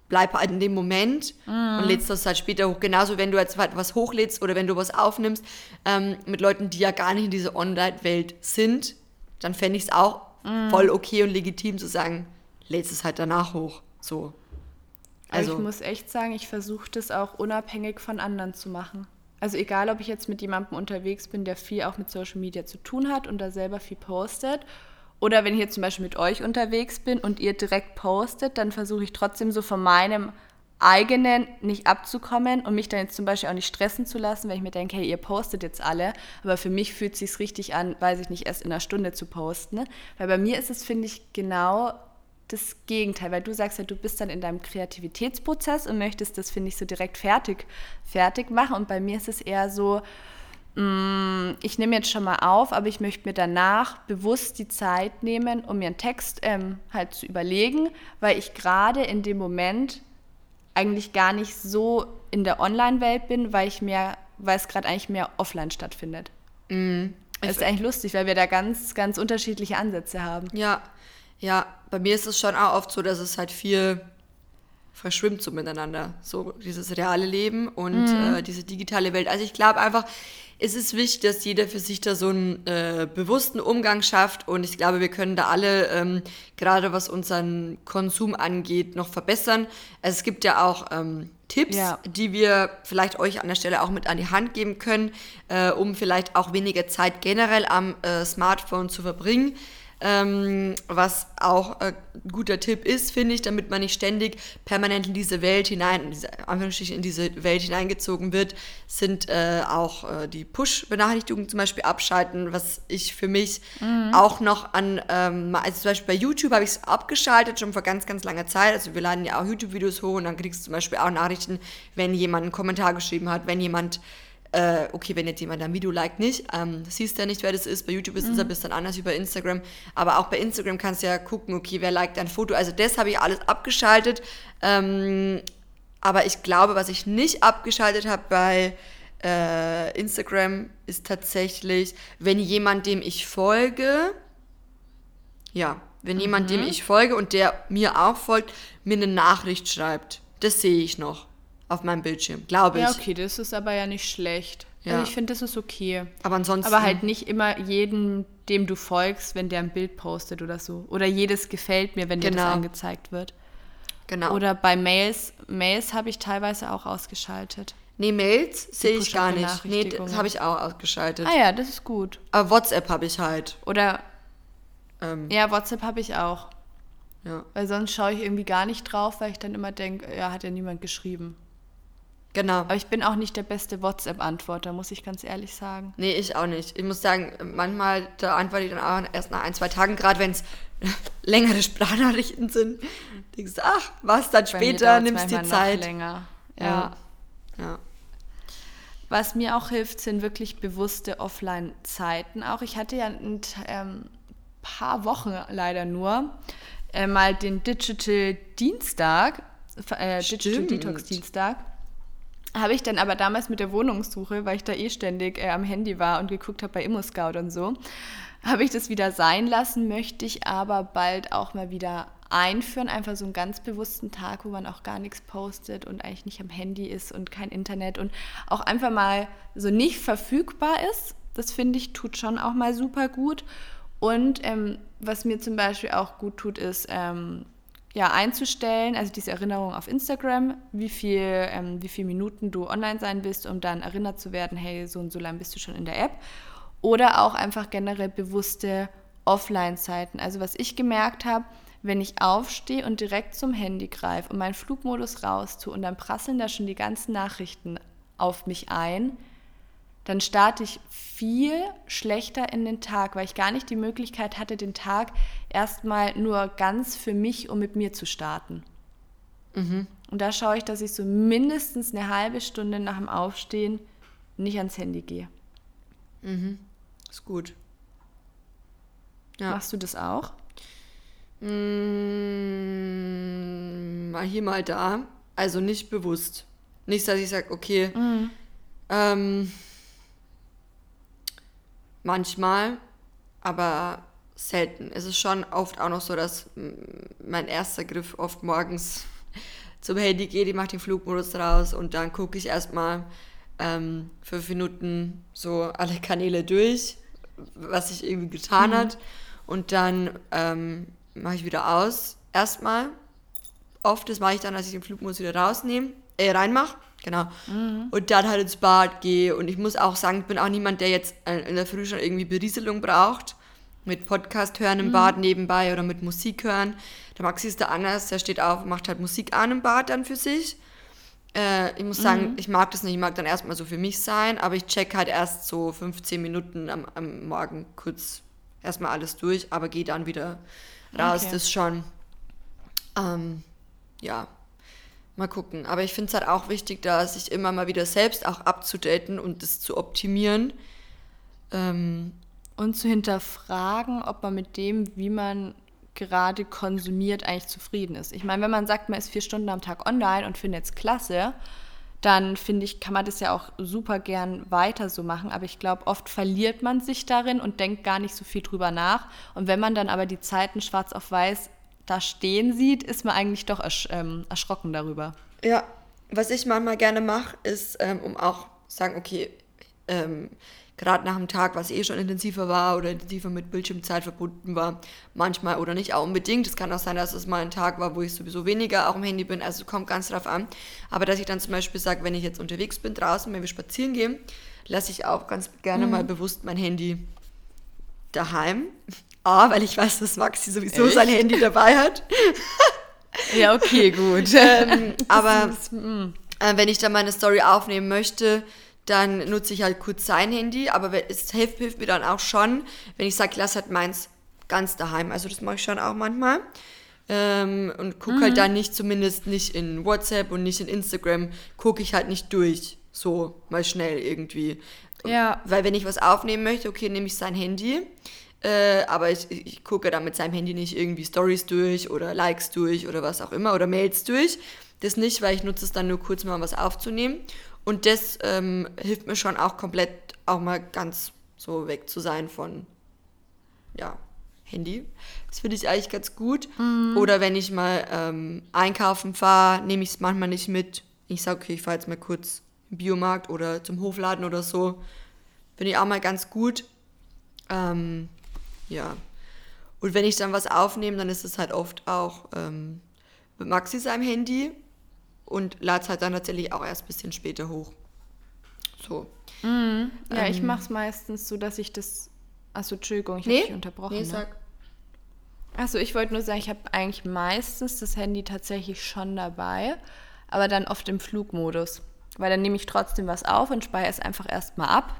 bleib halt in dem Moment mhm. und lädst das halt später hoch. Genauso, wenn du jetzt was hochlädst oder wenn du was aufnimmst ähm, mit Leuten, die ja gar nicht in dieser Online-Welt sind, dann fände ich es auch mhm. voll okay und legitim zu sagen, lädst es halt danach hoch. So. Also, ich muss echt sagen, ich versuche das auch unabhängig von anderen zu machen. Also egal, ob ich jetzt mit jemandem unterwegs bin, der viel auch mit Social Media zu tun hat und da selber viel postet, oder wenn ich jetzt zum Beispiel mit euch unterwegs bin und ihr direkt postet, dann versuche ich trotzdem so von meinem eigenen nicht abzukommen und mich dann jetzt zum Beispiel auch nicht stressen zu lassen, wenn ich mir denke, hey, ihr postet jetzt alle, aber für mich fühlt es sich richtig an, weiß ich nicht, erst in einer Stunde zu posten. Ne? Weil bei mir ist es, finde ich, genau das Gegenteil, weil du sagst ja, du bist dann in deinem Kreativitätsprozess und möchtest das, finde ich, so direkt fertig, fertig machen. Und bei mir ist es eher so, mh, mm, ich nehme jetzt schon mal auf, aber ich möchte mir danach bewusst die Zeit nehmen, um mir einen Text ähm, halt zu überlegen, weil ich gerade in dem Moment eigentlich gar nicht so in der Online-Welt bin, weil ich mehr, weil es gerade eigentlich mehr offline stattfindet. Mhm. Das ist eigentlich lustig, weil wir da ganz, ganz unterschiedliche Ansätze haben. Ja, ja, bei mir ist es schon auch oft so, dass es halt viel verschwimmt so miteinander. So dieses reale Leben und mhm. äh, diese digitale Welt. Also ich glaube einfach, es ist wichtig, dass jeder für sich da so einen äh, bewussten Umgang schafft und ich glaube, wir können da alle, ähm, gerade was unseren Konsum angeht, noch verbessern. Also es gibt ja auch ähm, Tipps, ja. die wir vielleicht euch an der Stelle auch mit an die Hand geben können, äh, um vielleicht auch weniger Zeit generell am äh, Smartphone zu verbringen. Ähm, was auch ein äh, guter Tipp ist, finde ich, damit man nicht ständig permanent in diese Welt hinein, in diese, in diese Welt hineingezogen wird, sind äh, auch äh, die Push-Benachrichtigungen zum Beispiel abschalten, was ich für mich mhm. auch noch an, ähm, also zum Beispiel bei YouTube habe ich es abgeschaltet, schon vor ganz, ganz langer Zeit. Also wir laden ja auch YouTube-Videos hoch und dann kriegst du zum Beispiel auch Nachrichten, wenn jemand einen Kommentar geschrieben hat, wenn jemand äh, okay, wenn jetzt jemand ein Video liked nicht, ähm, siehst du ja nicht, wer das ist. Bei YouTube ist es mhm. ein bisschen anders wie bei Instagram. Aber auch bei Instagram kannst du ja gucken, okay, wer liked ein Foto. Also das habe ich alles abgeschaltet. Ähm, aber ich glaube, was ich nicht abgeschaltet habe bei äh, Instagram ist tatsächlich, wenn jemand, dem ich folge, ja, wenn mhm. jemand, dem mhm. ich folge und der mir auch folgt, mir eine Nachricht schreibt. Das sehe ich noch auf meinem Bildschirm, glaube ich. Ja, okay, das ist aber ja nicht schlecht. Ja. Also ich finde, das ist okay. Aber ansonsten. Aber halt nicht immer jeden, dem du folgst, wenn der ein Bild postet oder so. Oder jedes gefällt mir, wenn genau. dir das genau. angezeigt wird. Genau. Oder bei Mails, Mails habe ich teilweise auch ausgeschaltet. Nee, Mails sehe ich gar nicht. Nee, das habe ich auch ausgeschaltet. Ah ja, das ist gut. Aber WhatsApp habe ich halt. Oder. Ähm. Ja, WhatsApp habe ich auch. Ja. Weil sonst schaue ich irgendwie gar nicht drauf, weil ich dann immer denke, ja, hat ja niemand geschrieben. Genau. Aber ich bin auch nicht der beste WhatsApp-Antworter, muss ich ganz ehrlich sagen. Nee, ich auch nicht. Ich muss sagen, manchmal da antworte ich dann auch erst nach ein, zwei Tagen, gerade wenn es <laughs> längere Sprachnachrichten sind. Denkst du, ach, was dann Bei später, nimmst dir Zeit. Noch länger. Ja. ja. ja. Was mir auch hilft, sind wirklich bewusste Offline-Zeiten. Auch ich hatte ja ein ähm, paar Wochen leider nur äh, mal den Digital Dienstag, äh, Digital Detox Dienstag habe ich dann aber damals mit der Wohnungssuche, weil ich da eh ständig äh, am Handy war und geguckt habe bei ImmoScout und so, habe ich das wieder sein lassen, möchte ich aber bald auch mal wieder einführen, einfach so einen ganz bewussten Tag, wo man auch gar nichts postet und eigentlich nicht am Handy ist und kein Internet und auch einfach mal so nicht verfügbar ist. Das finde ich tut schon auch mal super gut. Und ähm, was mir zum Beispiel auch gut tut, ist ähm, ja, einzustellen, also diese Erinnerung auf Instagram, wie viel, ähm, wie viele Minuten du online sein bist, um dann erinnert zu werden, hey, so und so lange bist du schon in der App. Oder auch einfach generell bewusste Offline-Zeiten. Also was ich gemerkt habe, wenn ich aufstehe und direkt zum Handy greife und meinen Flugmodus raus tue und dann prasseln da schon die ganzen Nachrichten auf mich ein, dann starte ich viel schlechter in den Tag, weil ich gar nicht die Möglichkeit hatte, den Tag erstmal nur ganz für mich, um mit mir zu starten. Mhm. Und da schaue ich, dass ich so mindestens eine halbe Stunde nach dem Aufstehen nicht ans Handy gehe. Mhm. Ist gut. Ja. Machst du das auch? Mmh, mal hier, mal da. Also nicht bewusst. Nicht, dass ich sage, okay, mhm. ähm, Manchmal, aber selten. Es ist schon oft auch noch so, dass mein erster Griff oft morgens zum Handy geht, ich mache den Flugmodus raus und dann gucke ich erstmal ähm, fünf Minuten so alle Kanäle durch, was sich irgendwie getan mhm. hat. Und dann ähm, mache ich wieder aus. Erstmal. Oft, das mache ich dann, als ich den Flugmodus wieder rausnehme, äh, reinmache. Genau. Mhm. Und dann halt ins Bad gehe. Und ich muss auch sagen, ich bin auch niemand, der jetzt in der Früh schon irgendwie Berieselung braucht. Mit Podcast hören im mhm. Bad nebenbei oder mit Musik hören. Der Maxi ist da anders, der steht auf und macht halt Musik an im Bad dann für sich. Äh, ich muss sagen, mhm. ich mag das nicht. Ich mag dann erstmal so für mich sein, aber ich check halt erst so 15 Minuten am, am Morgen kurz erstmal alles durch, aber gehe dann wieder raus. Okay. Das schon. Ähm, ja, Mal gucken. Aber ich finde es halt auch wichtig, da sich immer mal wieder selbst auch abzudaten und das zu optimieren. Ähm, und zu hinterfragen, ob man mit dem, wie man gerade konsumiert, eigentlich zufrieden ist. Ich meine, wenn man sagt, man ist vier Stunden am Tag online und findet es klasse, dann finde ich, kann man das ja auch super gern weiter so machen. Aber ich glaube, oft verliert man sich darin und denkt gar nicht so viel drüber nach. Und wenn man dann aber die Zeiten schwarz auf weiß da stehen sieht, ist man eigentlich doch ersch ähm, erschrocken darüber. Ja, was ich manchmal gerne mache, ist, ähm, um auch sagen, okay, ähm, gerade nach einem Tag, was eh schon intensiver war oder intensiver mit Bildschirmzeit verbunden war, manchmal oder nicht auch unbedingt. Es kann auch sein, dass es mal ein Tag war, wo ich sowieso weniger auch im Handy bin, also kommt ganz drauf an. Aber dass ich dann zum Beispiel sage, wenn ich jetzt unterwegs bin draußen, wenn wir spazieren gehen, lasse ich auch ganz gerne mhm. mal bewusst mein Handy daheim. A, weil ich weiß, dass Maxi sowieso Echt? sein Handy dabei hat. <laughs> ja, okay, gut. <laughs> ähm, aber hm. äh, wenn ich dann meine Story aufnehmen möchte, dann nutze ich halt kurz sein Handy, aber es hilft, hilft mir dann auch schon, wenn ich sage, lass halt meins ganz daheim. Also das mache ich schon auch manchmal. Ähm, und gucke halt mhm. halt dann nicht, zumindest nicht in WhatsApp und nicht in Instagram, gucke ich halt nicht durch. So, mal schnell irgendwie. Ja. Weil wenn ich was aufnehmen möchte, okay, nehme ich sein Handy. Äh, aber ich, ich gucke dann mit seinem Handy nicht irgendwie Stories durch oder Likes durch oder was auch immer oder Mails durch. Das nicht, weil ich nutze es dann nur kurz mal, um was aufzunehmen. Und das ähm, hilft mir schon auch komplett auch mal ganz so weg zu sein von, ja, Handy. Das finde ich eigentlich ganz gut. Mhm. Oder wenn ich mal ähm, einkaufen fahre, nehme ich es manchmal nicht mit. Ich sage, okay, ich fahre jetzt mal kurz im Biomarkt oder zum Hofladen oder so. Finde ich auch mal ganz gut. Ähm, ja. Und wenn ich dann was aufnehme, dann ist es halt oft auch ähm, mit Maxi seinem Handy und lade es halt dann tatsächlich auch erst ein bisschen später hoch. So. Mhm. Ja, ähm, ich mache es meistens so, dass ich das. Achso, Entschuldigung, ich nee, habe dich unterbrochen. Nee, ne? sag. Achso, ich wollte nur sagen, ich habe eigentlich meistens das Handy tatsächlich schon dabei, aber dann oft im Flugmodus. Weil dann nehme ich trotzdem was auf und speichere es einfach erstmal ab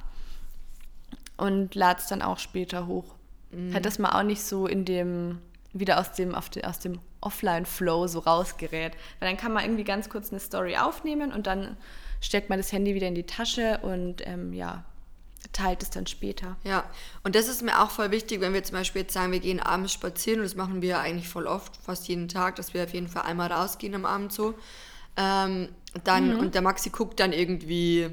und lade es dann auch später hoch. Mhm. Hat das mal auch nicht so in dem, wieder aus dem, aus dem Offline-Flow so rausgerät. Weil dann kann man irgendwie ganz kurz eine Story aufnehmen und dann steckt man das Handy wieder in die Tasche und ähm, ja, teilt es dann später. Ja, und das ist mir auch voll wichtig, wenn wir zum Beispiel jetzt sagen, wir gehen abends spazieren und das machen wir eigentlich voll oft, fast jeden Tag, dass wir auf jeden Fall einmal rausgehen am Abend so. Ähm, dann, mhm. und der Maxi guckt dann irgendwie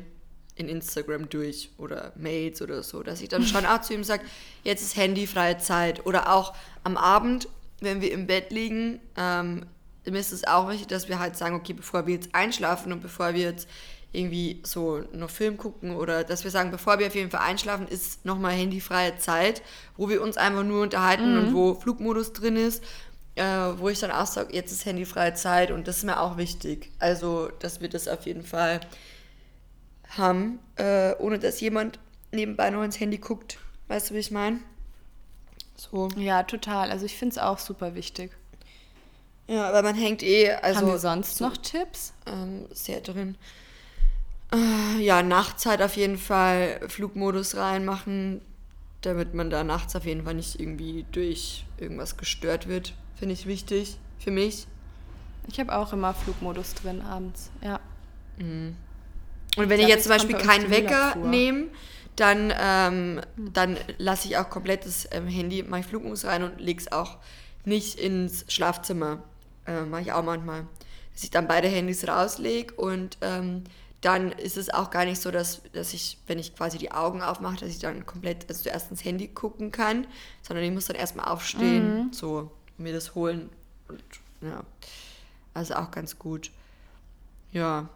in Instagram durch oder Mails oder so, dass ich dann schon auch zu ihm sage, jetzt ist handyfreie Zeit. Oder auch am Abend wenn wir im Bett liegen, ähm, mir ist es auch wichtig, dass wir halt sagen, okay, bevor wir jetzt einschlafen und bevor wir jetzt irgendwie so noch Film gucken oder dass wir sagen, bevor wir auf jeden Fall einschlafen, ist nochmal handyfreie Zeit, wo wir uns einfach nur unterhalten mhm. und wo Flugmodus drin ist, äh, wo ich dann auch sage, jetzt ist handyfreie Zeit und das ist mir auch wichtig. Also, dass wir das auf jeden Fall haben, äh, ohne dass jemand nebenbei noch ins Handy guckt. Weißt du, wie ich meine? So. Ja, total. Also ich finde es auch super wichtig. Ja, aber man hängt eh. Also, Haben wir sonst so, noch Tipps? Ähm, sehr drin. Äh, ja, nachts halt auf jeden Fall Flugmodus reinmachen, damit man da nachts auf jeden Fall nicht irgendwie durch irgendwas gestört wird. Finde ich wichtig für mich. Ich habe auch immer Flugmodus drin abends, ja. Mhm. Und wenn ich, ich jetzt zum Beispiel keinen Wecker nehme, dann, ähm, dann lasse ich auch komplett das ähm, Handy, mache ich Flugmodus rein und lege es auch nicht ins Schlafzimmer. Äh, mache ich auch manchmal. Dass ich dann beide Handys rauslege und ähm, dann ist es auch gar nicht so, dass, dass ich, wenn ich quasi die Augen aufmache, dass ich dann komplett, also zuerst ins Handy gucken kann, sondern ich muss dann erstmal aufstehen, mhm. so, mir das holen. Und, ja, also auch ganz gut. Ja,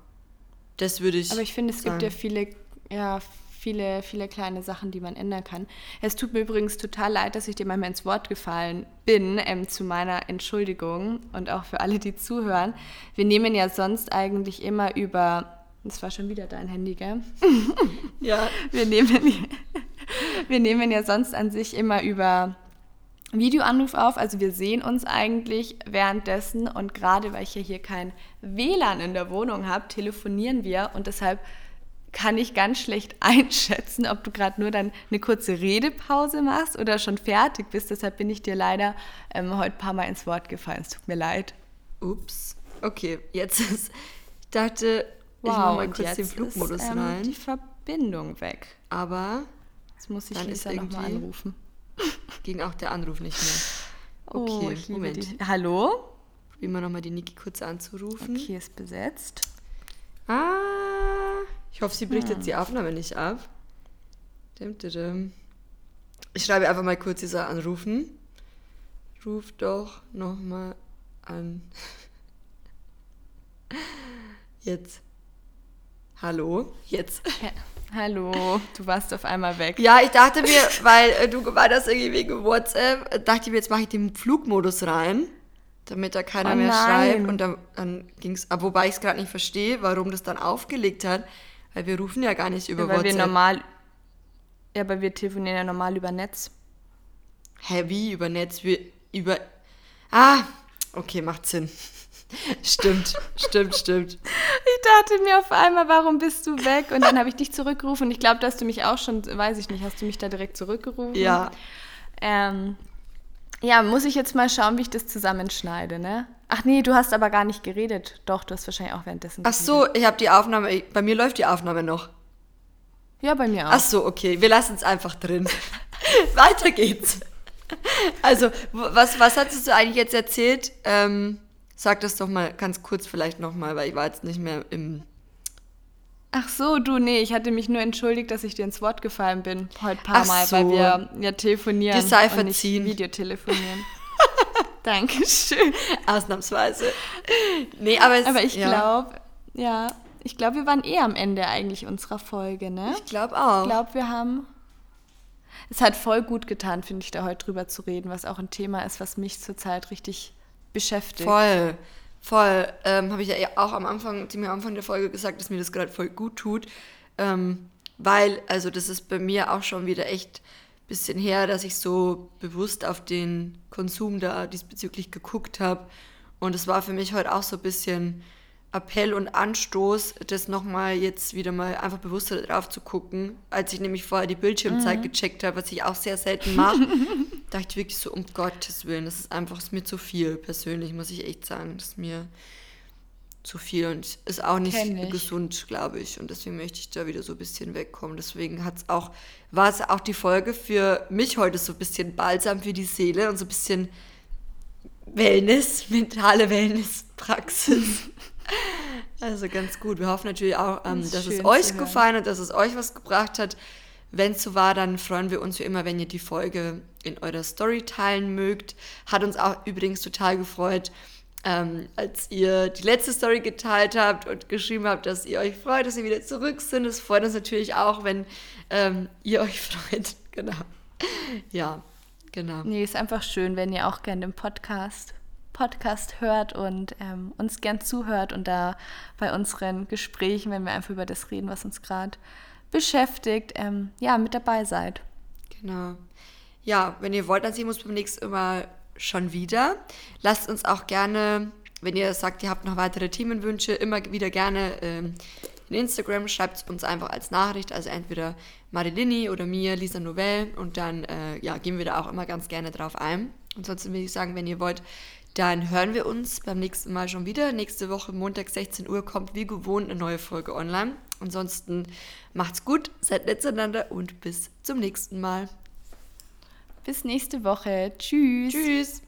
das würde ich. Aber ich finde, es sagen. gibt ja viele, ja, viele, viele kleine Sachen, die man ändern kann. Es tut mir übrigens total leid, dass ich dir manchmal ins Wort gefallen bin, ähm, zu meiner Entschuldigung und auch für alle, die zuhören. Wir nehmen ja sonst eigentlich immer über, das war schon wieder dein Handy, gell? Ja. <laughs> Wir nehmen, <laughs> wir nehmen ja sonst an sich immer über Videoanruf auf. Also wir sehen uns eigentlich währenddessen und gerade weil ich ja hier kein WLAN in der Wohnung habe, telefonieren wir und deshalb kann ich ganz schlecht <laughs> einschätzen, ob du gerade nur dann eine kurze Redepause machst oder schon fertig bist. Deshalb bin ich dir leider ähm, heute ein paar Mal ins Wort gefallen. Es tut mir leid. Ups. Okay, jetzt ist. Ich dachte, wow, ich mache mal kurz den Flugmodus ist, ähm, rein. die Verbindung weg. Aber. Jetzt muss ich Lisa nochmal anrufen. Ging auch der Anruf nicht mehr. Okay, oh, Moment. Die. Hallo? Probieren wir nochmal die Niki kurz anzurufen. Okay, ist besetzt. Ah, ich hoffe, sie bricht hm. jetzt die Aufnahme nicht ab. Ich schreibe einfach mal kurz, sie soll anrufen. Ruf doch nochmal an. <laughs> Jetzt. Hallo, jetzt. Ja. Hallo, du warst auf einmal weg. Ja, ich dachte mir, weil äh, du gemeint hast, irgendwie wegen WhatsApp, äh, dachte ich mir, jetzt mache ich den Flugmodus rein, damit da keiner Oh mehr nein. schreibt. Und dann, dann ging es, wobei ich es gerade nicht verstehe, warum das dann aufgelegt hat, weil wir rufen ja gar nicht über Ja, weil wir WhatsApp. normal. Ja, aber wir telefonieren ja normal über Netz. Hä, wie über Netz? Wir, über. Ah, okay, macht Sinn. Stimmt, stimmt, stimmt. Ich dachte mir auf einmal, warum bist du weg? Und dann habe ich dich zurückgerufen. Ich glaube, dass du mich auch schon, weiß ich nicht, hast du mich da direkt zurückgerufen? Ja, Ähm, ja, muss ich jetzt mal schauen, wie ich das zusammenschneide, ne? Ach nee, du hast aber gar nicht geredet. Doch, du hast wahrscheinlich auch währenddessen ach geredet. so, ich habe die Aufnahme, bei mir läuft die Aufnahme noch. Ja, bei mir auch. Ach so, okay, wir lassen es einfach drin. <laughs> Weiter geht's. Also, was, was hattest du eigentlich jetzt erzählt? Ähm, sag das doch mal ganz kurz vielleicht nochmal, weil ich war jetzt nicht mehr im... Ach so, du, nee, ich hatte mich nur entschuldigt, dass ich dir ins Wort gefallen bin. Heute ein paar Ach Mal, so. weil wir ja telefonieren Dir sei und nicht verziehen. Videotelefonieren. <laughs> Dankeschön. Ausnahmsweise. Nee, aber es, Aber ich ja, glaube, ja, ich glaube, wir waren eh am Ende eigentlich unserer Folge, ne? Ich glaube auch. Ich glaube, wir haben. Es hat voll gut getan, finde ich, da heute drüber zu reden, was auch ein Thema ist, was mich zurzeit richtig beschäftigt. Voll, voll. Ähm, Habe ich ja auch am Anfang, ziemlich am Anfang der Folge gesagt, dass mir das gerade voll gut tut. Ähm, weil, also das ist bei mir auch schon wieder echt ein bisschen her, dass ich so bewusst auf den Konsum da diesbezüglich geguckt habe. Und es war für mich heute auch so ein bisschen Appell und Anstoß, das nochmal jetzt wieder mal einfach bewusster drauf zu gucken. Als ich nämlich vorher die Bildschirmzeit gecheckt habe, was ich auch sehr selten mache, <laughs> dachte ich wirklich so, um Gottes Willen, das ist einfach ist mir zu viel, persönlich, muss ich echt sagen. Das ist mir zu viel und ist auch nicht gesund, glaube ich. Und deswegen möchte ich da wieder so ein bisschen wegkommen. Deswegen hat's auch, war es auch die Folge für mich heute so ein bisschen balsam für die Seele und so ein bisschen Wellness, mentale Wellnesspraxis. <laughs> Also ganz gut. Wir hoffen natürlich auch, ähm, dass es euch gefallen hat, dass es euch was gebracht hat. Wenn es so war, dann freuen wir uns wie immer, wenn ihr die Folge in eurer Story teilen mögt. Hat uns auch übrigens total gefreut, ähm, als ihr die letzte Story geteilt habt und geschrieben habt, dass ihr euch freut, dass ihr wieder zurück sind. Es freut uns natürlich auch, wenn ähm, ihr euch <laughs> freut. Genau. Ja, genau. Nee, ist einfach schön, wenn ihr auch gerne den Podcast, Podcast hört und ähm, uns gern zuhört und da bei unseren Gesprächen, wenn wir einfach über das reden, was uns gerade beschäftigt, ähm, ja, mit dabei seid. Genau. Ja, wenn ihr wollt, dann sehen wir uns beim nächsten Mal schon wieder. Lasst uns auch gerne, wenn ihr sagt, ihr habt noch weitere Themenwünsche, immer wieder gerne ähm, in Instagram, schreibt es uns einfach als Nachricht, also entweder Marilini oder mir, Lisa Novell und dann äh, ja, gehen wir da auch immer ganz gerne drauf ein. Ansonsten würde ich sagen, wenn ihr wollt, dann hören wir uns beim nächsten Mal schon wieder. Nächste Woche, Montag, 16 Uhr, kommt wie gewohnt eine neue Folge online. Ansonsten macht's gut, seid nett zueinander und bis zum nächsten Mal. Bis nächste Woche. Tschüss. Tschüss.